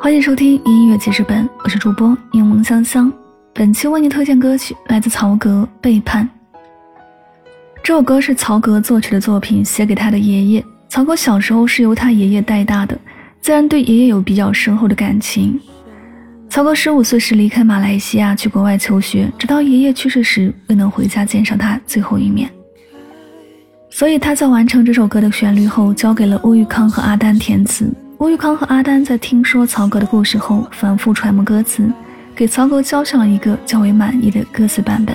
欢迎收听音乐记事本，我是主播柠檬香香。本期为您推荐歌曲来自曹格《背叛》。这首歌是曹格作曲的作品，写给他的爷爷。曹格小时候是由他爷爷带大的，自然对爷爷有比较深厚的感情。曹格十五岁时离开马来西亚去国外求学，直到爷爷去世时未能回家见上他最后一面。所以他在完成这首歌的旋律后，交给了乌玉康和阿丹填词。吴玉康和阿丹在听说曹格的故事后，反复揣摩歌词，给曹格交上了一个较为满意的歌词版本。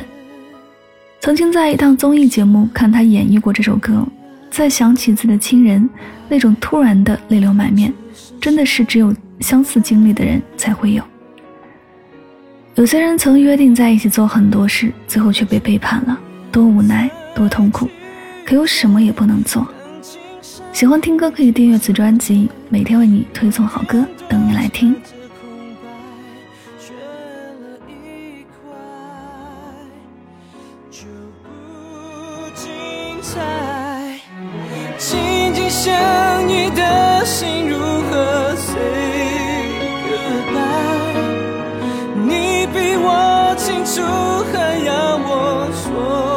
曾经在一档综艺节目看他演绎过这首歌，再想起自己的亲人，那种突然的泪流满面，真的是只有相似经历的人才会有。有些人曾约定在一起做很多事，最后却被背叛了，多无奈，多痛苦，可又什么也不能做。喜欢听歌可以订阅此专辑，每天为你推送好歌，等你来听。紧紧相依的心如何 say goodbye？你比我清楚，还要我说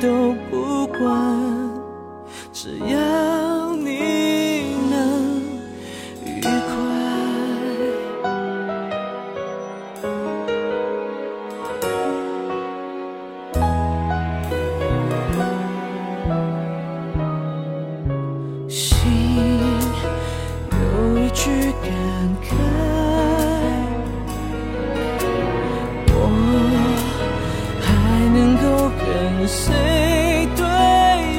都不管。谁对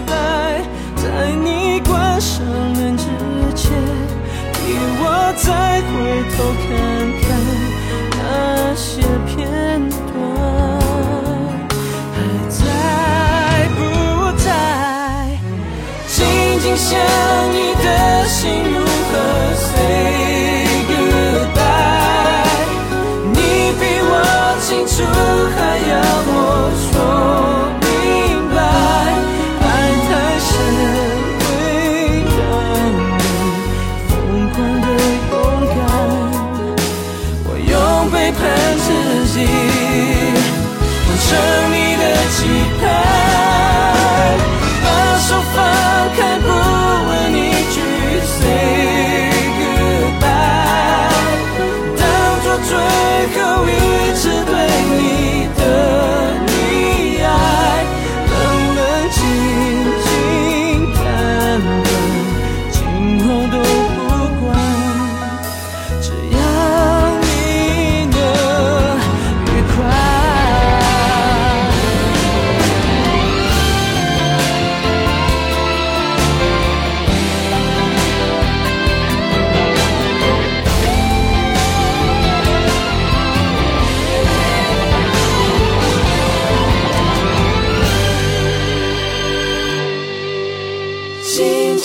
白？在你关上门之前，替我再回头看看背叛自己，完成你的期盼。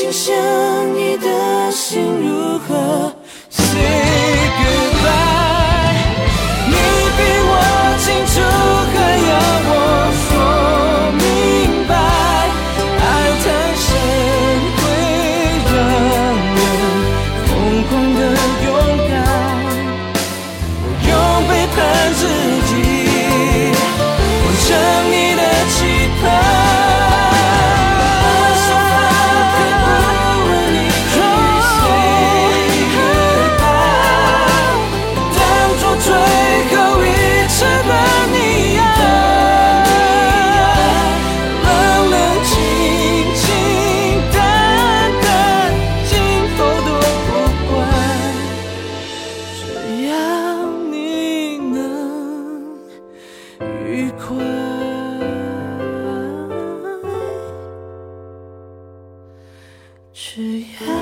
紧想你的心如何只要你。